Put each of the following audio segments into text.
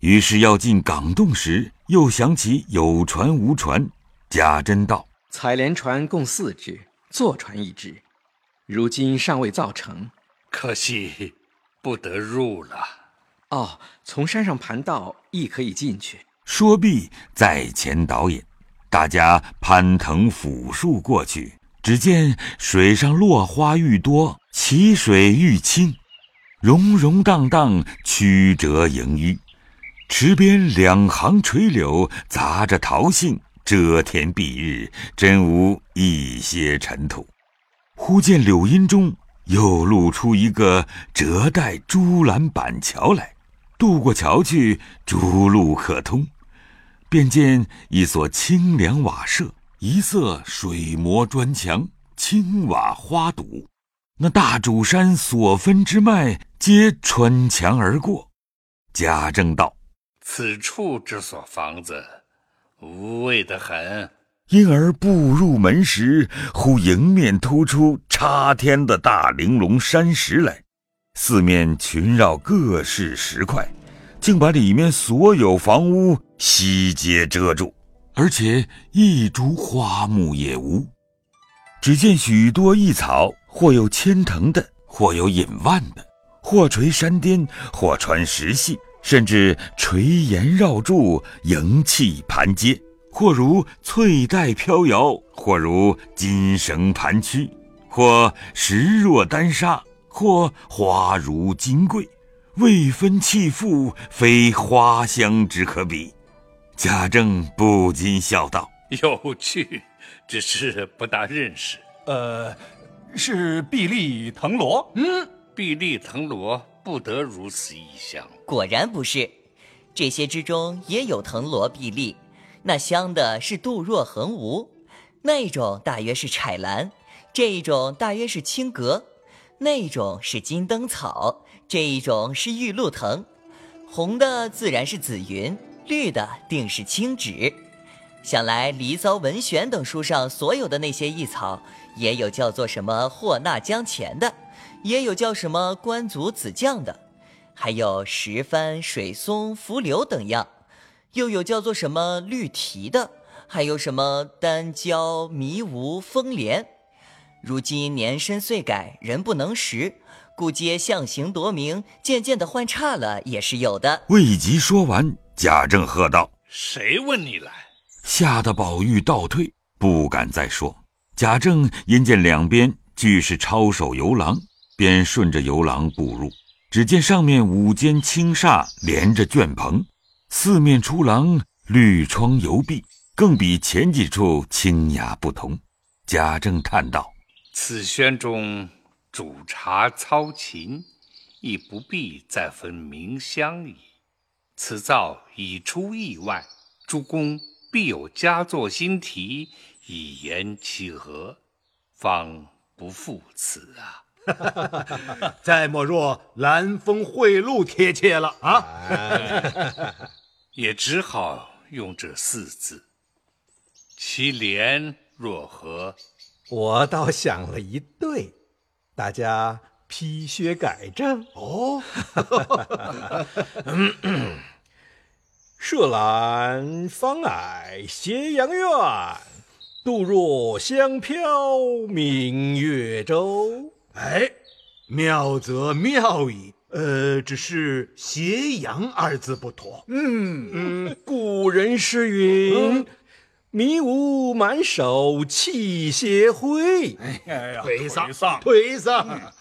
于是要进港洞时，又想起有船无船。贾珍道：“采莲船共四只，坐船一只，如今尚未造成，可惜不得入了。”哦，从山上盘道亦可以进去。说毕，在前导引，大家攀藤抚树过去。只见水上落花愈多，其水愈清，溶溶荡荡，曲折盈淤。池边两行垂柳杂着桃杏，遮天蔽日，真无一些尘土。忽见柳荫中又露出一个折带朱栏板桥来，渡过桥去，逐路可通。便见一所清凉瓦舍。一色水磨砖墙，青瓦花堵，那大主山所分之脉，皆穿墙而过。贾政道：“此处之所房子，无味得很。”因而步入门时，忽迎面突出插天的大玲珑山石来，四面群绕各式石块，竟把里面所有房屋悉皆遮住。而且一株花木也无，只见许多异草，或有牵藤的，或有引蔓的，或垂山巅，或穿石隙，甚至垂檐绕柱，迎气盘阶；或如翠带飘摇，或如金绳盘曲，或石若丹砂，或花如金桂，未分气妇，非花香之可比。贾政不禁笑道：“有趣，只是不大认识。呃，是碧丽藤萝。嗯，碧丽藤萝不得如此异香。果然不是，这些之中也有藤萝碧丽，那香的是杜若横无，那种大约是彩兰，这一种大约是青格，那一种是金灯草，这一种是玉露藤，红的自然是紫云。”绿的定是青芷，想来《离骚》《文选》等书上所有的那些异草，也有叫做什么霍纳江钱的，也有叫什么关祖子将的，还有石帆、水松、浮柳等样，又有叫做什么绿提的，还有什么丹椒、迷芜、风莲。如今年深岁改，人不能识，故皆象形夺名，渐渐的换差了，也是有的。未及说完。贾政喝道：“谁问你来？”吓得宝玉倒退，不敢再说。贾政因见两边俱是抄手游廊，便顺着游廊步入。只见上面五间青厦连着卷棚，四面出廊，绿窗油壁，更比前几处清雅不同。贾政叹道：“此轩中煮茶操琴，亦不必再分明香矣。”此造已出意外，诸公必有佳作新题，以言其和，方不负此啊！再莫若蓝风贿赂贴切了啊！也只好用这四字，其联若何？我倒想了一对，大家批削改正哦。射兰芳矮斜阳院，渡若香飘明月洲。哎，妙则妙矣。呃，只是“斜阳”二字不妥。嗯嗯，古人诗云：“迷雾满手气血灰。”哎呀，颓丧，丧，颓丧。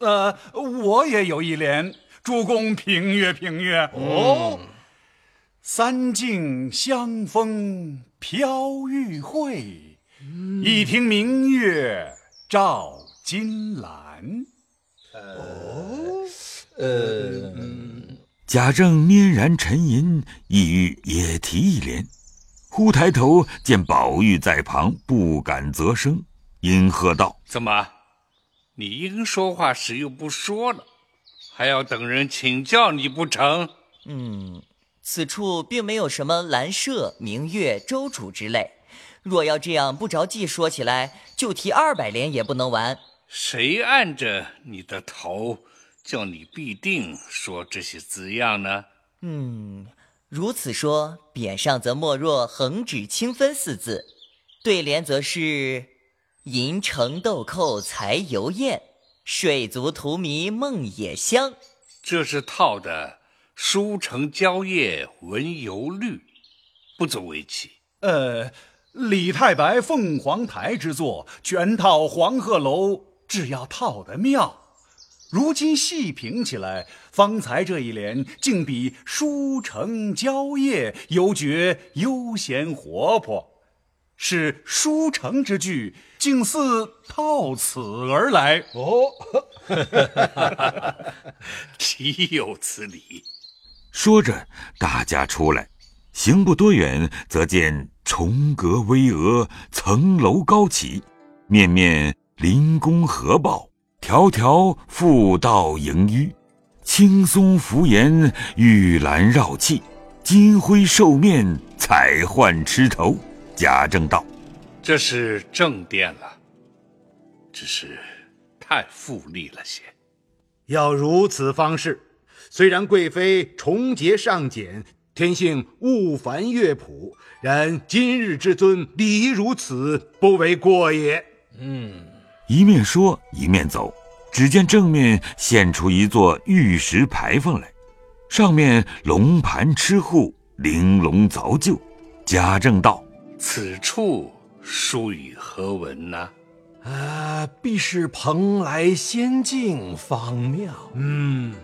呃，我也有一联：“诸公平阅平阅。”哦。三径香风飘玉慧，一庭明月照金兰。哦，呃，贾政拈然沉吟，意欲也提一联，忽抬头见宝玉在旁，不敢啧声，因喝道：“怎么，你应说话时又不说了，还要等人请教你不成？”嗯。此处并没有什么兰舍、明月、周主之类。若要这样不着记说起来，就提二百联也不能完。谁按着你的头，叫你必定说这些字样呢？嗯，如此说，匾上则莫若“横指清分”四字，对联则是“银城豆蔻才油艳，水族荼蘼梦也香”。这是套的“书城蕉叶闻油绿”，不足为奇。呃，李太白凤凰台之作，全套黄鹤楼，只要套得妙。如今细品起来，方才这一联竟比“书城蕉叶”犹觉悠闲活泼，是书城之句，竟似套此而来。哦，岂有此理！说着，大家出来，行不多远，则见重阁巍峨，层楼高起，面面临宫合抱。条条复道盈纡，青松浮檐，玉兰绕砌，金辉兽面，彩幻螭头。贾政道：“这是正殿了，只是太富丽了些。要如此方式，虽然贵妃重节尚简，天性物繁乐朴，然今日之尊礼仪如此，不为过也。”嗯。一面说一面走，只见正面现出一座玉石牌坊来，上面龙盘螭户，玲珑凿就。贾政道：“此处书与何文呢？”“啊，必是蓬莱仙境方妙。”嗯。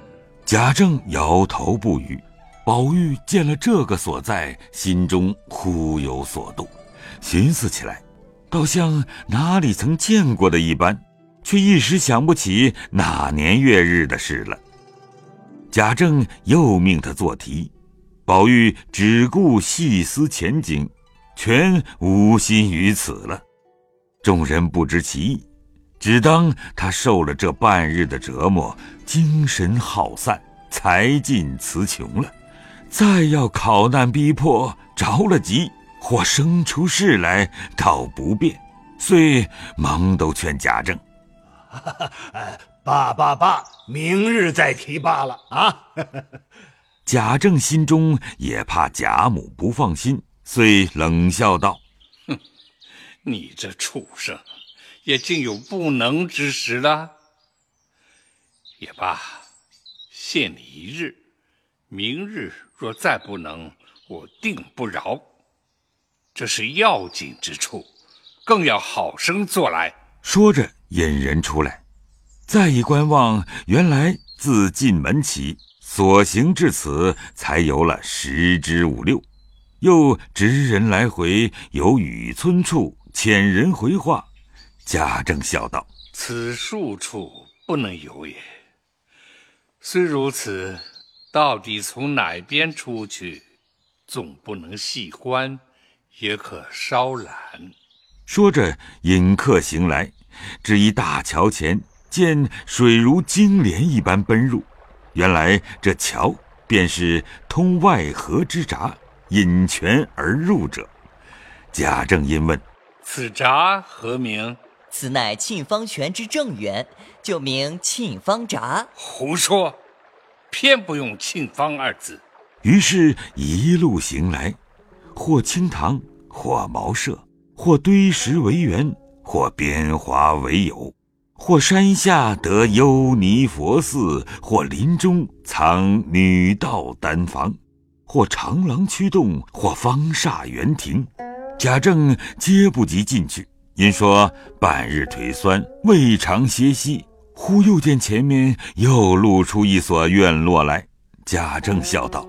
贾政摇头不语。宝玉见了这个所在，心中忽有所动，寻思起来。倒像哪里曾见过的一般，却一时想不起哪年月日的事了。贾政又命他做题，宝玉只顾细思前景，全无心于此了。众人不知其意，只当他受了这半日的折磨，精神耗散，才尽词穷了。再要考难逼迫，着了急。或生出事来，倒不便，遂忙都劝贾政：“罢罢罢，明日再提罢了啊！” 贾政心中也怕贾母不放心，遂冷笑道：“哼，你这畜生，也竟有不能之时了。也罢，限你一日，明日若再不能，我定不饶。”这是要紧之处，更要好生做来。说着，引人出来，再一观望，原来自进门起所行至此，才游了十之五六，又直人来回，有雨村处遣人回话。贾政笑道：“此数处不能游也。虽如此，到底从哪边出去，总不能细观。”也可稍览。说着，引客行来，至一大桥前，见水如金莲一般奔入。原来这桥便是通外河之闸，引泉而入者。贾政因问：“此闸何名？”“此乃沁芳泉之正源，就名沁芳闸。”“胡说！偏不用‘沁芳’二字。”于是，一路行来。或清塘，或茅舍，或堆石为园，或编华为友，或山下得幽尼佛寺，或林中藏女道丹房，或长廊曲洞，或方厦园亭。贾政皆不及进去，因说半日腿酸，未尝歇息。忽又见前面又露出一所院落来，贾政笑道。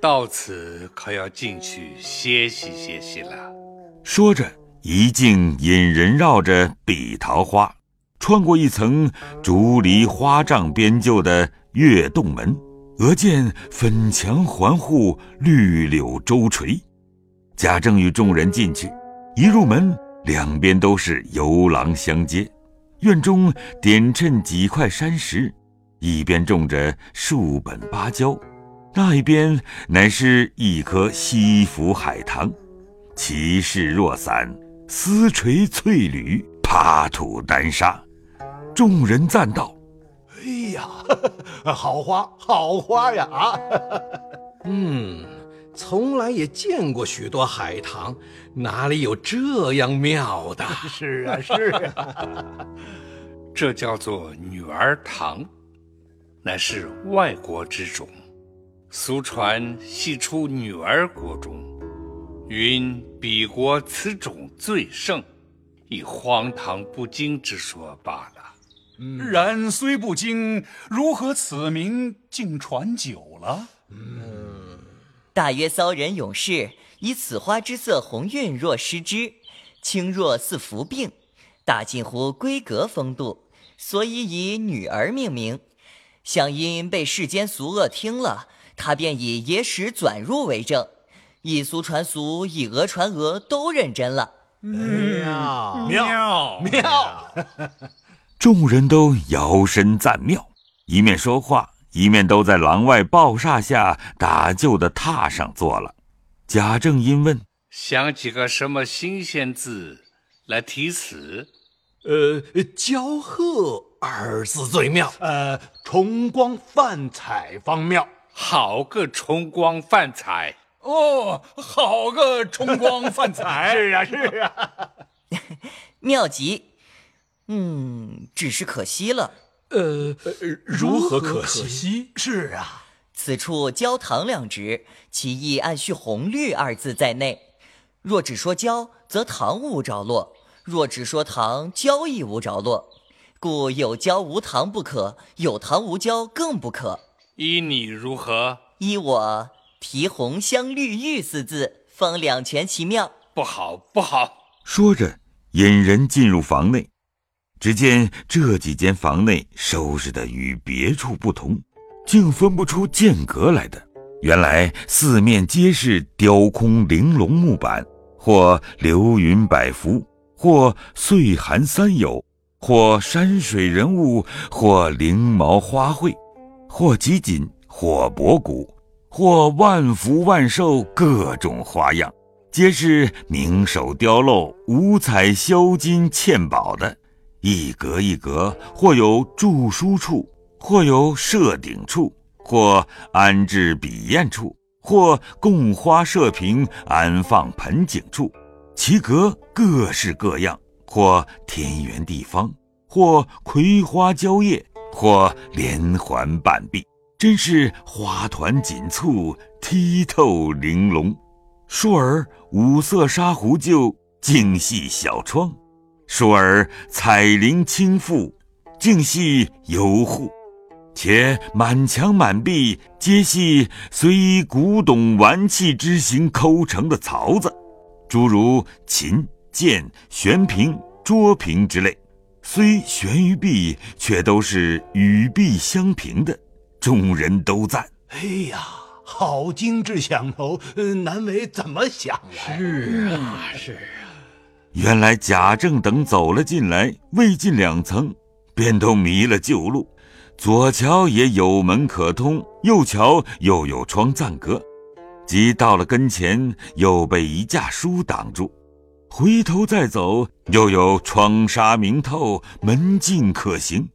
到此可要进去歇息歇息了。说着，一径引人绕着碧桃花，穿过一层竹篱花帐编就的月洞门，俄见粉墙环护，绿柳周垂。贾政与众人进去，一入门，两边都是游廊相接，院中点衬几块山石，一边种着数本芭蕉。那一边乃是一棵西府海棠，其势若伞，丝垂翠缕，爬土丹砂。众人赞道：“哎呀，好花，好花呀！”啊，嗯，从来也见过许多海棠，哪里有这样妙的？是啊，是啊，这叫做女儿堂，乃是外国之种。俗传系出女儿国中，云彼国此种最盛，以荒唐不经之说罢了。然虽不经，如何此名竟传久了？大约骚人勇士以此花之色红晕若失之，轻若似服病，大近乎闺阁风度，所以以女儿命名。想因被世间俗恶听了，他便以野史转入为证，以俗传俗，以讹传讹，都认真了。妙妙妙！众人都摇身赞妙，一面说话，一面都在廊外抱煞下打旧的榻上坐了。贾正因问想几个什么新鲜字来题词？呃，骄贺二字最妙。呃，重光泛彩方妙。好个重光泛彩！哦，好个冲光泛彩！是啊，是啊。妙极，嗯，只是可惜了。呃，如何可惜？是啊，此处“焦糖”两值，其意按续“红绿”二字在内。若只说“焦”，则糖无着落；若只说“糖”，焦亦无着落。故有焦无糖不可，有糖无焦更不可。依你如何？依我提“红香绿玉”四字，方两全其妙。不好，不好！说着，引人进入房内。只见这几间房内收拾的与别处不同，竟分不出间隔来的。原来四面皆是雕空玲珑木板，或流云百幅，或岁寒三友，或山水人物，或翎毛花卉，或集锦，或博古，或万福万寿，各种花样，皆是名手雕镂、五彩镶金嵌宝的。一格一格，或有著书处，或有设鼎处，或安置笔砚处，或供花设瓶、安放盆景处，其格各式各样，或天圆地方，或葵花蕉叶，或连环半壁，真是花团锦簇，剔透玲珑。倏儿五色纱壶就精细小窗。倏儿彩绫轻覆，净系游户；且满墙满壁皆系随古董玩器之形抠成的槽子，诸如琴、剑、悬瓶、桌瓶之类，虽悬于壁，却都是与壁相平的。众人都赞：“ 哎呀，好精致响头，难为怎么想来？”是啊，是啊。原来贾政等走了进来，未进两层，便都迷了旧路。左瞧也有门可通，右瞧又有窗暂隔，即到了跟前，又被一架书挡住。回头再走，又有窗纱明透，门径可行。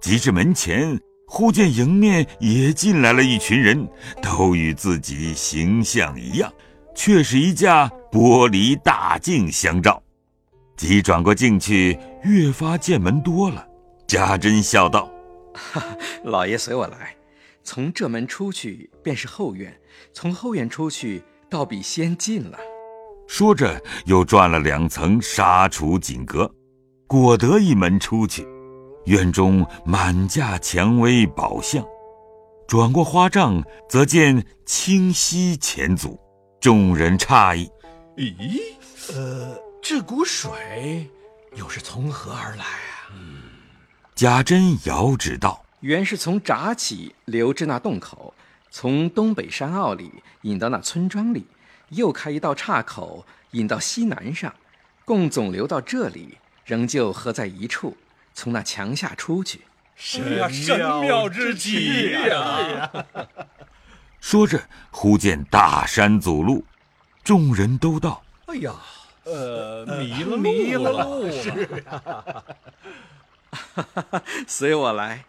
及至门前，忽见迎面也进来了一群人，都与自己形象一样。却是一架玻璃大镜相照，即转过镜去，越发见门多了。贾珍笑道：“哈，老爷随我来，从这门出去便是后院，从后院出去倒比先进了。”说着，又转了两层纱橱锦阁，果得一门出去。院中满架蔷薇宝相，转过花帐，则见清溪前阻。众人诧异：“咦，呃，这股水又是从何而来啊？”贾珍遥指道：“原是从闸起流至那洞口，从东北山坳里引到那村庄里，又开一道岔口引到西南上，共总流到这里，仍旧合在一处，从那墙下出去。神妙之极呀！”说着，忽见大山阻路，众人都道：“哎呀，呃，迷了迷了路。”是啊，随我来。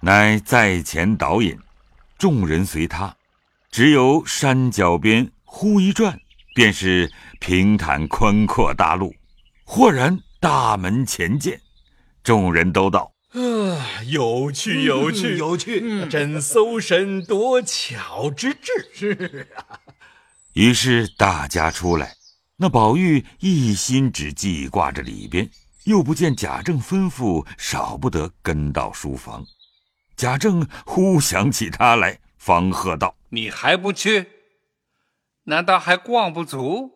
乃在前导引，众人随他。只有山脚边忽一转，便是平坦宽阔大路。豁然大门前见，众人都道：“啊，有趣有趣有趣，真搜神夺巧之至。”是啊。于是大家出来，那宝玉一心只记挂着里边，又不见贾政吩咐，少不得跟到书房。贾政忽想起他来，方喝道：“你还不去？难道还逛不足？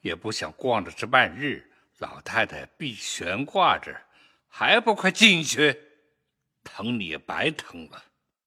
也不想逛着这半日，老太太必悬挂着，还不快进去？疼你也白疼了。”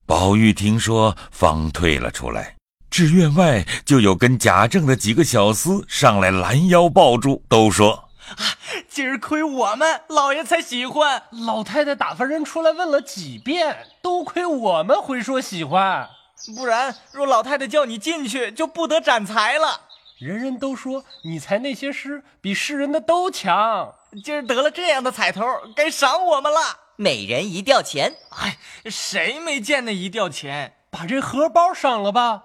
宝玉听说，方退了出来。至院外，就有跟贾政的几个小厮上来拦腰抱住，都说：“啊，今儿亏我们老爷才喜欢。老太太打发人出来问了几遍，都亏我们回说喜欢。不然，若老太太叫你进去，就不得斩才了。人人都说你才那些诗比世人的都强。今儿得了这样的彩头，该赏我们了，每人一吊钱。哎，谁没见那一吊钱？把这荷包赏了吧。”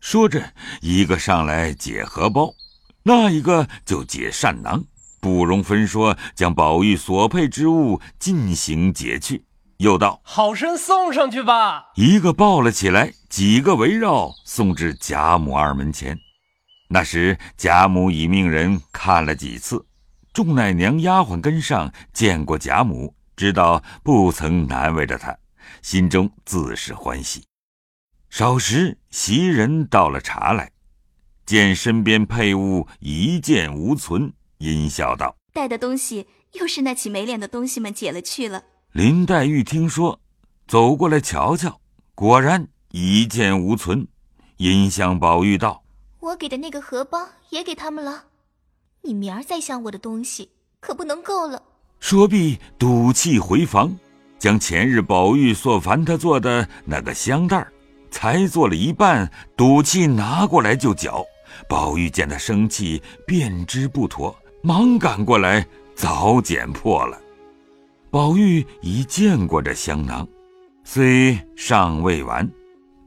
说着，一个上来解荷包，那一个就解扇囊，不容分说，将宝玉所配之物尽行解去。又道：“好生送上去吧。”一个抱了起来，几个围绕送至贾母二门前。那时贾母已命人看了几次，众奶娘丫鬟跟上见过贾母，知道不曾难为着她，心中自是欢喜。少时，袭人倒了茶来，见身边配物一件无存，阴笑道：“带的东西又是那起没脸的东西们解了去了。”林黛玉听说，走过来瞧瞧，果然一件无存，因向宝玉道：“我给的那个荷包也给他们了，你明儿再想我的东西，可不能够了。”说毕，赌气回房，将前日宝玉所烦他做的那个香袋儿。才做了一半，赌气拿过来就搅。宝玉见他生气，便知不妥，忙赶过来，早剪破了。宝玉已见过这香囊，虽尚未完，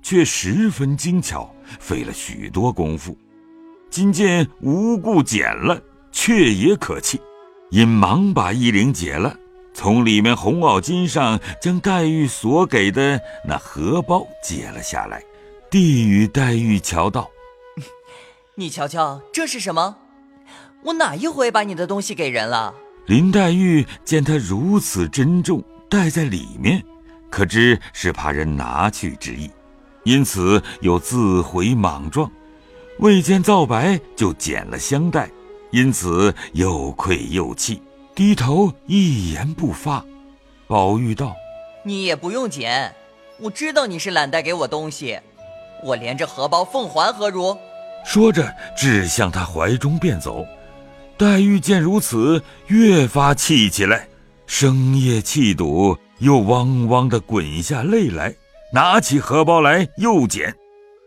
却十分精巧，费了许多功夫。今见无故剪了，却也可气，因忙把衣领解了。从里面红袄巾上将黛玉所给的那荷包解了下来，递与黛玉瞧道：“你瞧瞧这是什么？我哪一回把你的东西给人了？”林黛玉见他如此珍重，带在里面，可知是怕人拿去之意，因此又自回莽撞，未见皂白就捡了香袋，因此又愧又气。低头一言不发，宝玉道：“你也不用捡，我知道你是懒带给我东西，我连着荷包奉还何如？”说着，指向他怀中便走。黛玉见如此，越发气起来，声夜气堵，又汪汪的滚下泪来，拿起荷包来又捡。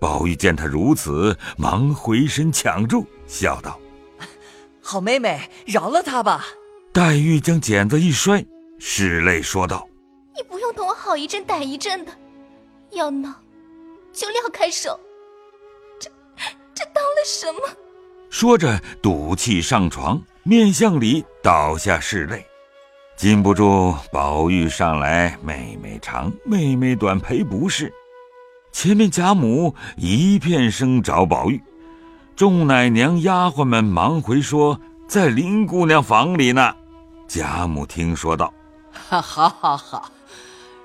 宝玉见她如此，忙回身抢住，笑道：“ 好妹妹，饶了他吧。”黛玉将剪子一摔，拭泪说道：“你不用同我好一阵歹一阵的，要闹就撂开手。这这当了什么？”说着，赌气上床，面向里倒下拭泪。禁不住宝玉上来，妹妹长，妹妹短，赔不是。前面贾母一片声找宝玉，众奶娘丫鬟们忙回说，在林姑娘房里呢。贾母听说道：“好，好，好，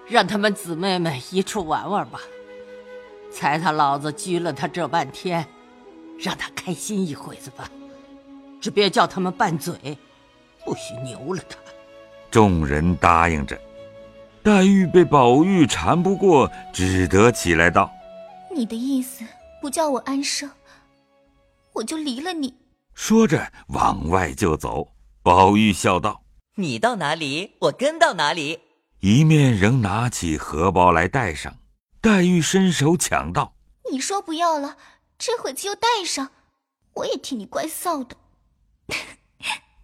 让他们姊妹们一处玩玩吧。才他老子拘了他这半天，让他开心一会子吧。只别叫他们拌嘴，不许牛了他。”众人答应着。黛玉被宝玉缠不过，只得起来道：“你的意思不叫我安生，我就离了你。”说着往外就走。宝玉笑道。你到哪里，我跟到哪里。一面仍拿起荷包来带上，黛玉伸手抢道：“你说不要了，这会子又带上我也替你怪臊的。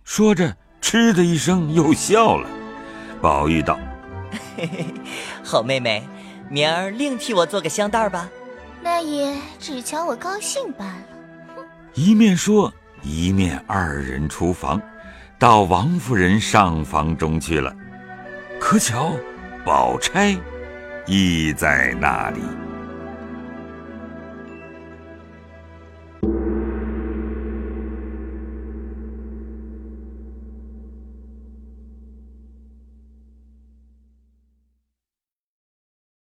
说着嗤的一声又笑了宝玉道嘿 嘿好妹妹明儿另替我做个香袋吧。那也只瞧我高兴罢了。一面说一面二人出房到王夫人上房中去了。可巧宝钗亦在那里。